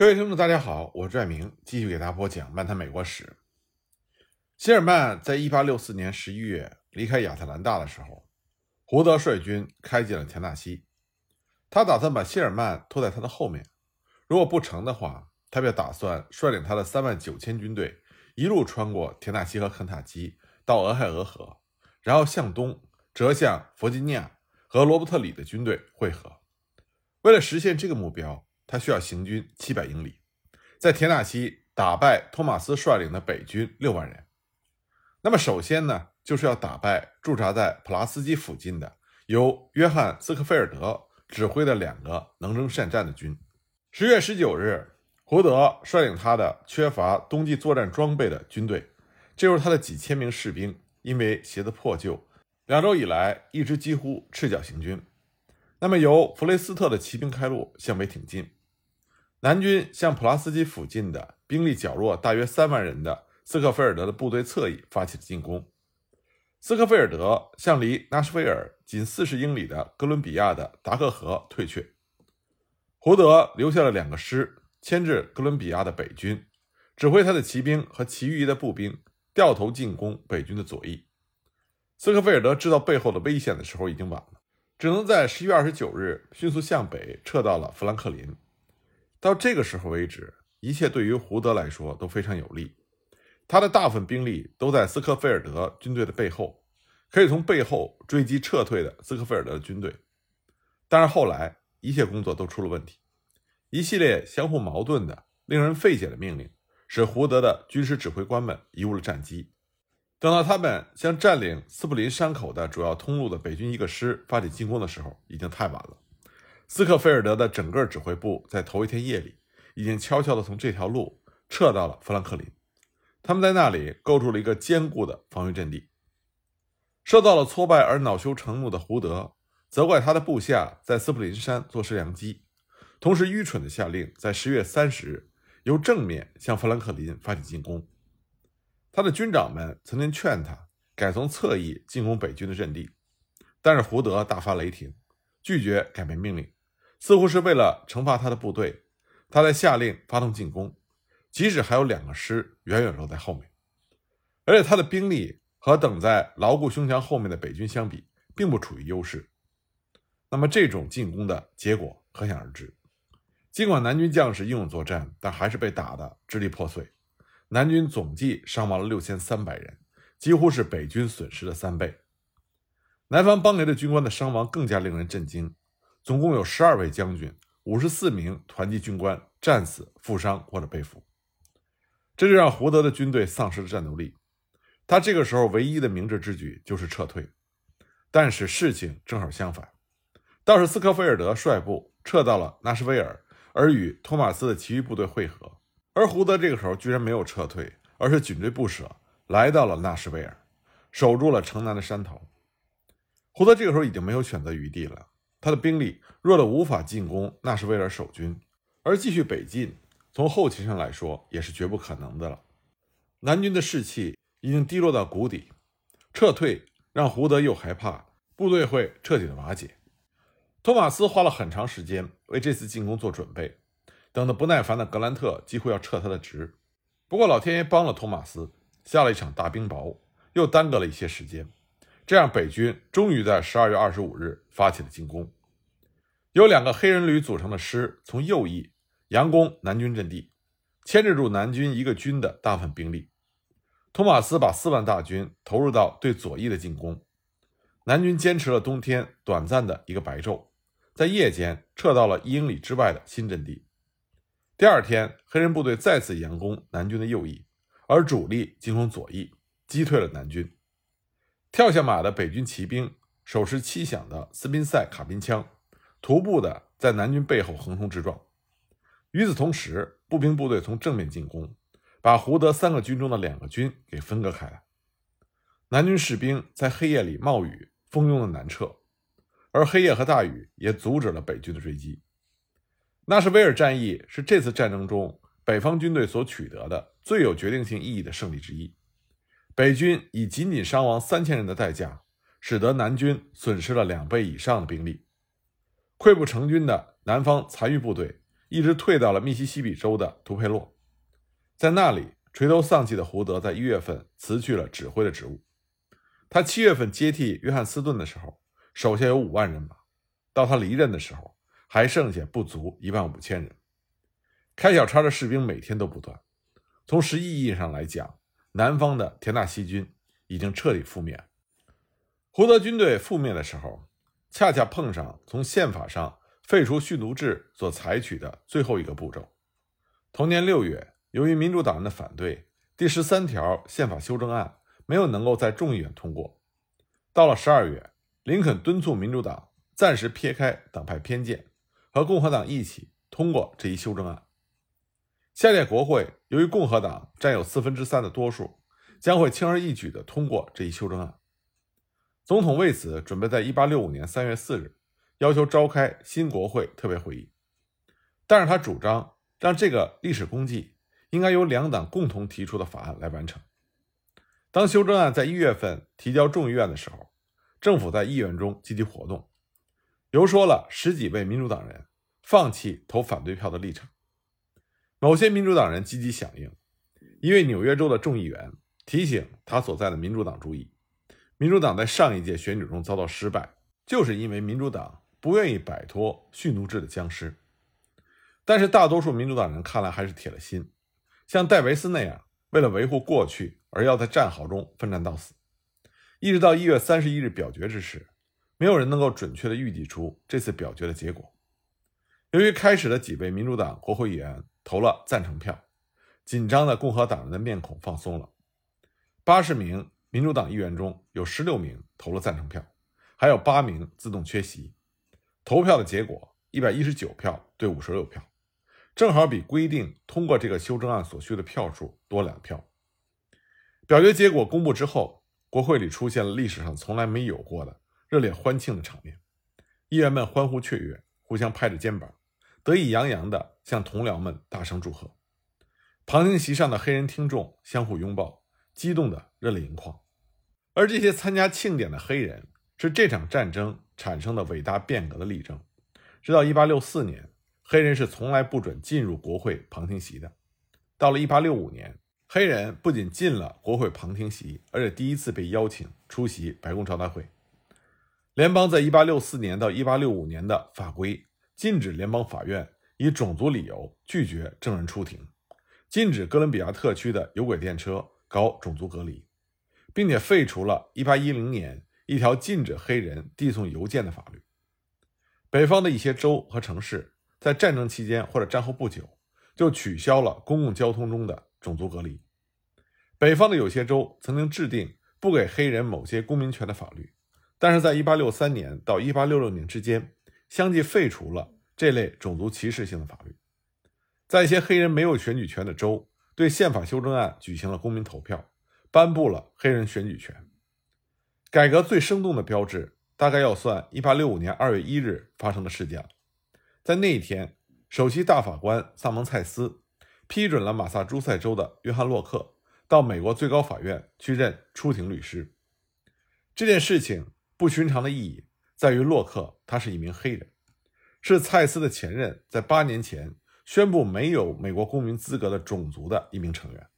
各位听众，大家好，我是拽明，继续给大家播讲漫谈美国史。希尔曼在1864年11月离开亚特兰大的时候，胡德率军开进了田纳西。他打算把希尔曼拖在他的后面，如果不成的话，他便打算率领他的3万九千军队一路穿过田纳西和肯塔基到俄亥俄河，然后向东折向弗吉尼亚和罗伯特里的军队会合。为了实现这个目标，他需要行军七百英里，在田纳西打败托马斯率领的北军六万人。那么，首先呢，就是要打败驻扎在普拉斯基附近的由约翰斯科菲尔德指挥的两个能征善战的军。十月十九日，胡德率领他的缺乏冬季作战装备的军队，这时候他的几千名士兵因为鞋子破旧，两周以来一直几乎赤脚行军。那么，由弗雷斯特的骑兵开路向北挺进。南军向普拉斯基附近的兵力较弱、大约三万人的斯科菲尔德的部队侧翼发起了进攻。斯科菲尔德向离纳什维尔仅四十英里的哥伦比亚的达克河退却。胡德留下了两个师牵制哥伦比亚的北军，指挥他的骑兵和其余的步兵掉头进攻北军的左翼。斯科菲尔德知道背后的危险的时候已经晚了，只能在十一月二十九日迅速向北撤到了富兰克林。到这个时候为止，一切对于胡德来说都非常有利。他的大部分兵力都在斯科菲尔德军队的背后，可以从背后追击撤退的斯科菲尔德的军队。但是后来一切工作都出了问题，一系列相互矛盾的、令人费解的命令，使胡德的军事指挥官们贻误了战机。等到他们向占领斯普林山口的主要通路的北军一个师发起进攻的时候，已经太晚了。斯克菲尔德的整个指挥部在头一天夜里已经悄悄地从这条路撤到了富兰克林，他们在那里构筑了一个坚固的防御阵地。受到了挫败而恼羞成怒的胡德责怪他的部下在斯普林山坐失良机，同时愚蠢地下令在十月三十日由正面向富兰克林发起进攻。他的军长们曾经劝他改从侧翼进攻北军的阵地，但是胡德大发雷霆，拒绝改变命令。似乎是为了惩罚他的部队，他在下令发动进攻，即使还有两个师远远落在后面，而且他的兵力和等在牢固胸墙后面的北军相比，并不处于优势。那么这种进攻的结果可想而知。尽管南军将士英勇作战，但还是被打得支离破碎。南军总计伤亡了六千三百人，几乎是北军损失的三倍。南方邦联的军官的伤亡更加令人震惊。总共有十二位将军、五十四名团级军官战死、负伤或者被俘，这就让胡德的军队丧失了战斗力。他这个时候唯一的明智之举就是撤退。但是事情正好相反，倒是斯科菲尔德率部撤到了纳什维尔，而与托马斯的其余部队会合。而胡德这个时候居然没有撤退，而是紧追不舍，来到了纳什维尔，守住了城南的山头。胡德这个时候已经没有选择余地了。他的兵力弱得无法进攻那是为了守军，而继续北进，从后勤上来说也是绝不可能的了。南军的士气已经低落到谷底，撤退让胡德又害怕部队会彻底的瓦解。托马斯花了很长时间为这次进攻做准备，等得不耐烦的格兰特几乎要撤他的职。不过老天爷帮了托马斯，下了一场大冰雹，又耽搁了一些时间。这样，北军终于在十二月二十五日发起了进攻。由两个黑人旅组成的师从右翼佯攻南军阵地，牵制住南军一个军的大部分兵力。托马斯把四万大军投入到对左翼的进攻。南军坚持了冬天短暂的一个白昼，在夜间撤到了一英里之外的新阵地。第二天，黑人部队再次佯攻南军的右翼，而主力进攻左翼，击退了南军。跳下马的北军骑兵手持七响的斯宾塞卡宾枪，徒步的在南军背后横冲直撞。与此同时，步兵部队从正面进攻，把胡德三个军中的两个军给分割开来。南军士兵在黑夜里冒雨蜂拥的南撤，而黑夜和大雨也阻止了北军的追击。纳什维尔战役是这次战争中北方军队所取得的最有决定性意义的胜利之一。北军以仅仅伤亡三千人的代价，使得南军损失了两倍以上的兵力。溃不成军的南方残余部队一直退到了密西西比州的图佩洛，在那里垂头丧气的胡德在一月份辞去了指挥的职务。他七月份接替约翰斯顿的时候，手下有五万人马；到他离任的时候，还剩下不足一万五千人。开小差的士兵每天都不断。从实际意义上来讲，南方的田纳西军已经彻底覆灭。胡德军队覆灭的时候，恰恰碰上从宪法上废除蓄奴制所采取的最后一个步骤。同年六月，由于民主党人的反对，第十三条宪法修正案没有能够在众议院通过。到了十二月，林肯敦促民主党暂时撇开党派偏见，和共和党一起通过这一修正案。下届国会由于共和党占有四分之三的多数，将会轻而易举地通过这一修正案。总统为此准备在1865年3月4日要求召开新国会特别会议，但是他主张让这个历史功绩应该由两党共同提出的法案来完成。当修正案在一月份提交众议院的时候，政府在议院中积极活动，游说了十几位民主党人放弃投反对票的立场。某些民主党人积极响应，一位纽约州的众议员提醒他所在的民主党注意，民主党在上一届选举中遭到失败，就是因为民主党不愿意摆脱蓄奴制的僵尸。但是大多数民主党人看来还是铁了心，像戴维斯那样，为了维护过去而要在战壕中奋战到死。一直到一月三十一日表决之时，没有人能够准确地预计出这次表决的结果。由于开始的几位民主党国会议员。投了赞成票，紧张的共和党人的面孔放松了。八十名民主党议员中有十六名投了赞成票，还有八名自动缺席。投票的结果一百一十九票对五十六票，正好比规定通过这个修正案所需的票数多两票。表决结果公布之后，国会里出现了历史上从来没有过的热烈欢庆的场面，议员们欢呼雀跃，互相拍着肩膀。得意洋洋地向同僚们大声祝贺，旁听席上的黑人听众相互拥抱，激动得热泪盈眶。而这些参加庆典的黑人，是这场战争产生的伟大变革的例证。直到1864年，黑人是从来不准进入国会旁听席的。到了1865年，黑人不仅进了国会旁听席，而且第一次被邀请出席白宫招待会。联邦在1864年到1865年的法规。禁止联邦法院以种族理由拒绝证人出庭，禁止哥伦比亚特区的有轨电车搞种族隔离，并且废除了1810年一条禁止黑人递送邮件的法律。北方的一些州和城市在战争期间或者战后不久就取消了公共交通中的种族隔离。北方的有些州曾经制定不给黑人某些公民权的法律，但是在1863年到1866年之间。相继废除了这类种族歧视性的法律，在一些黑人没有选举权的州，对宪法修正案举行了公民投票，颁布了黑人选举权。改革最生动的标志，大概要算1865年2月1日发生的事件了。在那一天，首席大法官萨蒙蔡斯批准了马萨诸塞州的约翰洛克到美国最高法院去任出庭律师。这件事情不寻常的意义。在于洛克，他是一名黑人，是蔡斯的前任，在八年前宣布没有美国公民资格的种族的一名成员。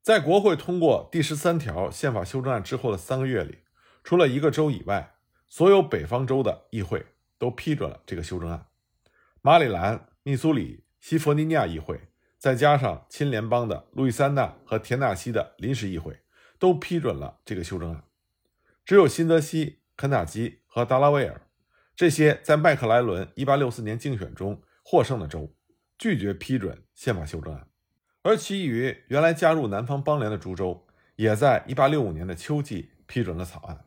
在国会通过第十三条宪法修正案之后的三个月里，除了一个州以外，所有北方州的议会都批准了这个修正案。马里兰、密苏里、西弗尼亚议会，再加上亲联邦的路易斯安那和田纳西的临时议会，都批准了这个修正案。只有新泽西、肯塔基。和达拉维尔这些在麦克莱伦1864年竞选中获胜的州拒绝批准宪法修正案，而其余原来加入南方邦联的诸州也在1865年的秋季批准了草案，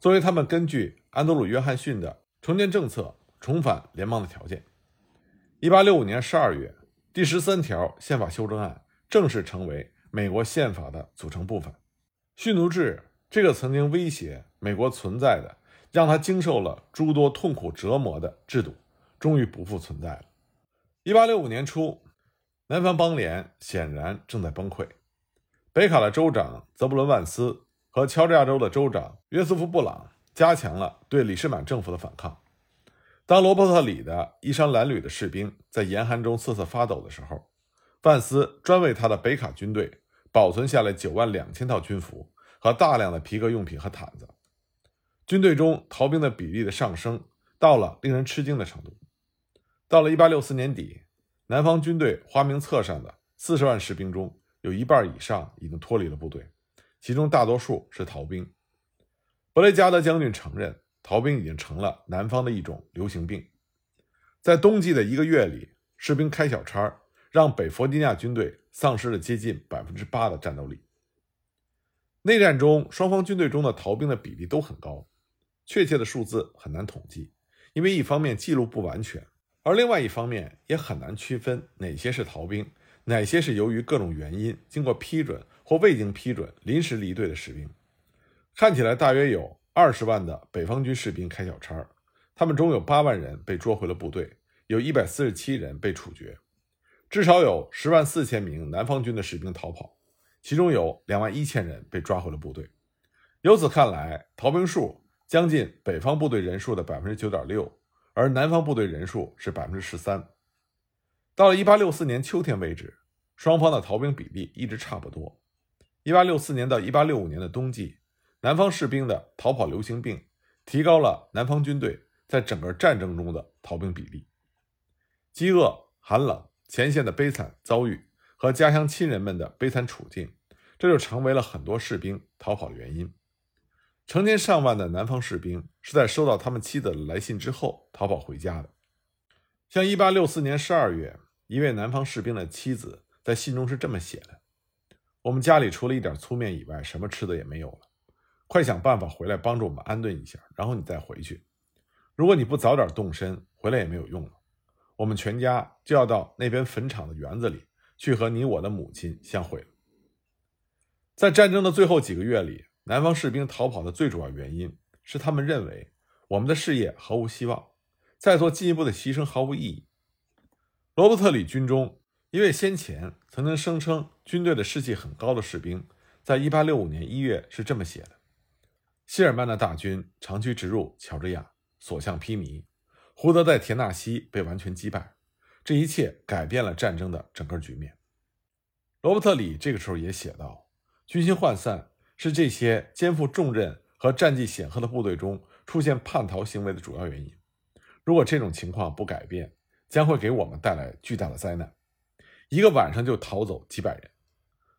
作为他们根据安德鲁·约翰逊的重建政策重返联邦的条件。1865年12月，第十三条宪法修正案正式成为美国宪法的组成部分。蓄奴制这个曾经威胁美国存在的。让他经受了诸多痛苦折磨的制度，终于不复存在了。一八六五年初，南方邦联显然正在崩溃。北卡的州长泽布伦·万斯和乔治亚州的州长约瑟夫·布朗加强了对李士满政府的反抗。当罗伯特里的衣衫褴褛的士兵在严寒中瑟瑟发抖的时候，范斯专为他的北卡军队保存下来九万两千套军服和大量的皮革用品和毯子。军队中逃兵的比例的上升到了令人吃惊的程度。到了1864年底，南方军队花名册上的四十万士兵中有一半以上已经脱离了部队，其中大多数是逃兵。布雷加德将军承认，逃兵已经成了南方的一种流行病。在冬季的一个月里，士兵开小差，让北弗吉尼亚军队丧失了接近百分之八的战斗力。内战中，双方军队中的逃兵的比例都很高。确切的数字很难统计，因为一方面记录不完全，而另外一方面也很难区分哪些是逃兵，哪些是由于各种原因经过批准或未经批准临时离队的士兵。看起来大约有二十万的北方军士兵开小差，他们中有八万人被捉回了部队，有一百四十七人被处决，至少有十万四千名南方军的士兵逃跑，其中有两万一千人被抓回了部队。由此看来，逃兵数。将近北方部队人数的百分之九点六，而南方部队人数是百分之十三。到了一八六四年秋天为止，双方的逃兵比例一直差不多。一八六四年到一八六五年的冬季，南方士兵的逃跑流行病提高了南方军队在整个战争中的逃兵比例。饥饿、寒冷、前线的悲惨遭遇和家乡亲人们的悲惨处境，这就成为了很多士兵逃跑的原因。成千上万的南方士兵是在收到他们妻子的来信之后逃跑回家的。像1864年12月，一位南方士兵的妻子在信中是这么写的：“我们家里除了一点粗面以外，什么吃的也没有了。快想办法回来帮助我们安顿一下，然后你再回去。如果你不早点动身，回来也没有用了。我们全家就要到那边坟场的园子里去和你我的母亲相会了。”在战争的最后几个月里。南方士兵逃跑的最主要原因是，他们认为我们的事业毫无希望，再做进一步的牺牲毫无意义。罗伯特里军中一位先前曾经声称军队的士气很高的士兵，在1865年1月是这么写的：“希尔曼的大军长驱直入乔治亚，所向披靡。胡德在田纳西被完全击败，这一切改变了战争的整个局面。”罗伯特里这个时候也写道：“军心涣散。”是这些肩负重任和战绩显赫的部队中出现叛逃行为的主要原因。如果这种情况不改变，将会给我们带来巨大的灾难。一个晚上就逃走几百人，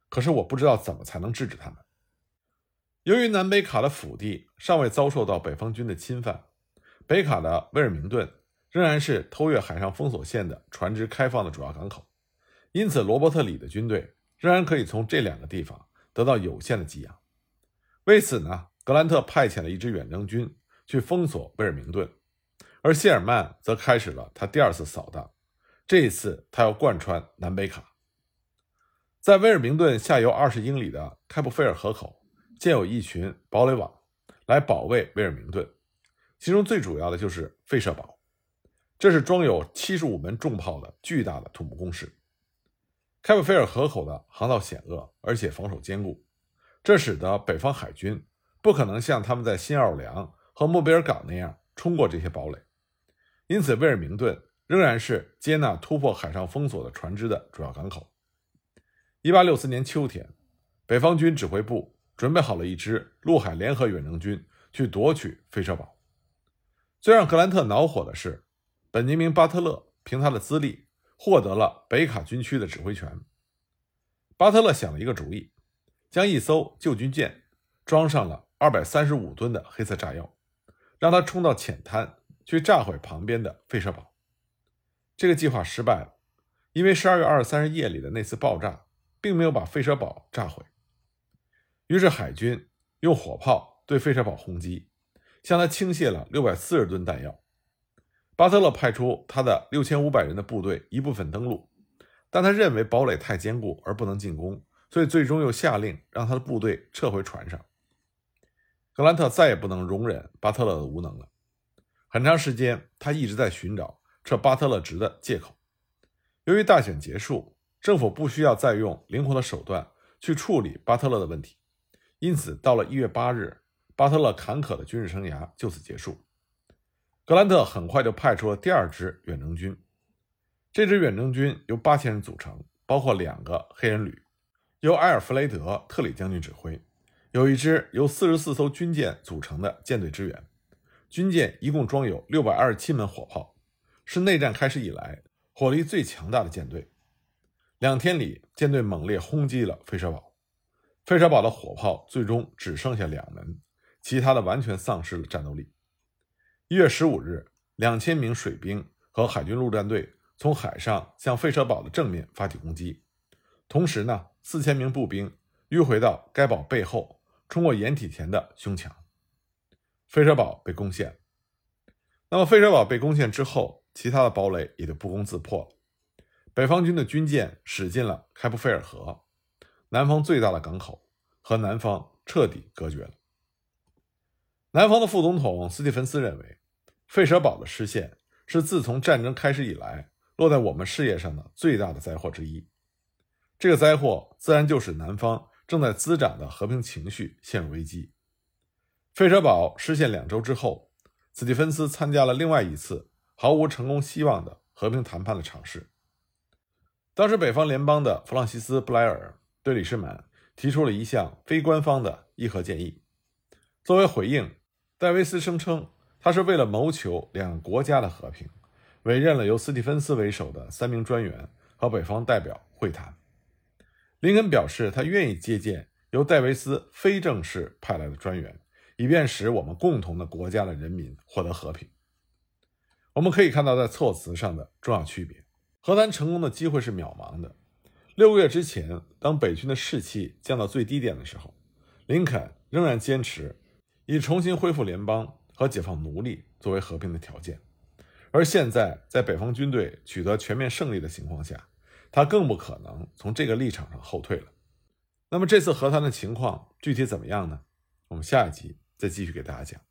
可是我不知道怎么才能制止他们。由于南北卡的腹地尚未遭受到北方军的侵犯，北卡的威尔明顿仍然是偷越海上封锁线的船只开放的主要港口，因此罗伯特里的军队仍然可以从这两个地方得到有限的给养。为此呢，格兰特派遣了一支远征军去封锁威尔明顿，而谢尔曼则开始了他第二次扫荡。这一次，他要贯穿南北卡，在威尔明顿下游二十英里的开普菲尔河口建有一群堡垒网，来保卫威尔明顿。其中最主要的就是费舍堡，这是装有七十五门重炮的巨大的土木工事。开普菲尔河口的航道险恶，而且防守坚固。这使得北方海军不可能像他们在新奥尔良和莫比尔港那样冲过这些堡垒，因此威尔明顿仍然是接纳突破海上封锁的船只的主要港口。1864年秋天，北方军指挥部准备好了一支陆海联合远征军去夺取飞车堡。最让格兰特恼火的是，本杰明·巴特勒凭他的资历获得了北卡军区的指挥权。巴特勒想了一个主意。将一艘旧军舰装上了二百三十五吨的黑色炸药，让它冲到浅滩去炸毁旁边的费舍堡。这个计划失败了，因为十二月二十三日夜里的那次爆炸并没有把费舍堡炸毁。于是海军用火炮对费舍堡轰击，向他倾泻了六百四十吨弹药。巴特勒派出他的六千五百人的部队一部分登陆，但他认为堡垒太坚固而不能进攻。所以，最终又下令让他的部队撤回船上。格兰特再也不能容忍巴特勒的无能了。很长时间，他一直在寻找撤巴特勒职的借口。由于大选结束，政府不需要再用灵活的手段去处理巴特勒的问题，因此，到了一月八日，巴特勒坎坷的军事生涯就此结束。格兰特很快就派出了第二支远征军。这支远征军由八千人组成，包括两个黑人旅，由埃尔弗雷德·特里将军指挥，有一支由四十四艘军舰组成的舰队支援。军舰一共装有六百二十七门火炮，是内战开始以来火力最强大的舰队。两天里，舰队猛烈轰击了费舍堡，费舍堡的火炮最终只剩下两门，其他的完全丧失了战斗力。一月十五日，两千名水兵和海军陆战队。从海上向费舍堡的正面发起攻击，同时呢，四千名步兵迂回到该堡背后，冲过掩体前的胸墙，费舍堡被攻陷。那么，费舍堡被攻陷之后，其他的堡垒也就不攻自破了。北方军的军舰驶进了开普菲尔河，南方最大的港口，和南方彻底隔绝了。南方的副总统斯蒂芬斯认为，费舍堡的失陷是自从战争开始以来。落在我们事业上的最大的灾祸之一，这个灾祸自然就是南方正在滋长的和平情绪陷入危机。费舍堡失陷两周之后，斯蒂芬斯参加了另外一次毫无成功希望的和平谈判的尝试。当时，北方联邦的弗朗西斯·布莱尔对李士满提出了一项非官方的议和建议。作为回应，戴维斯声称他是为了谋求两个国家的和平。委任了由斯蒂芬斯为首的三名专员和北方代表会谈。林肯表示，他愿意接见由戴维斯非正式派来的专员，以便使我们共同的国家的人民获得和平。我们可以看到，在措辞上的重要区别。和谈成功的机会是渺茫的。六个月之前，当北军的士气降到最低点的时候，林肯仍然坚持以重新恢复联邦和解放奴隶作为和平的条件。而现在，在北方军队取得全面胜利的情况下，他更不可能从这个立场上后退了。那么，这次和谈的情况具体怎么样呢？我们下一集再继续给大家讲。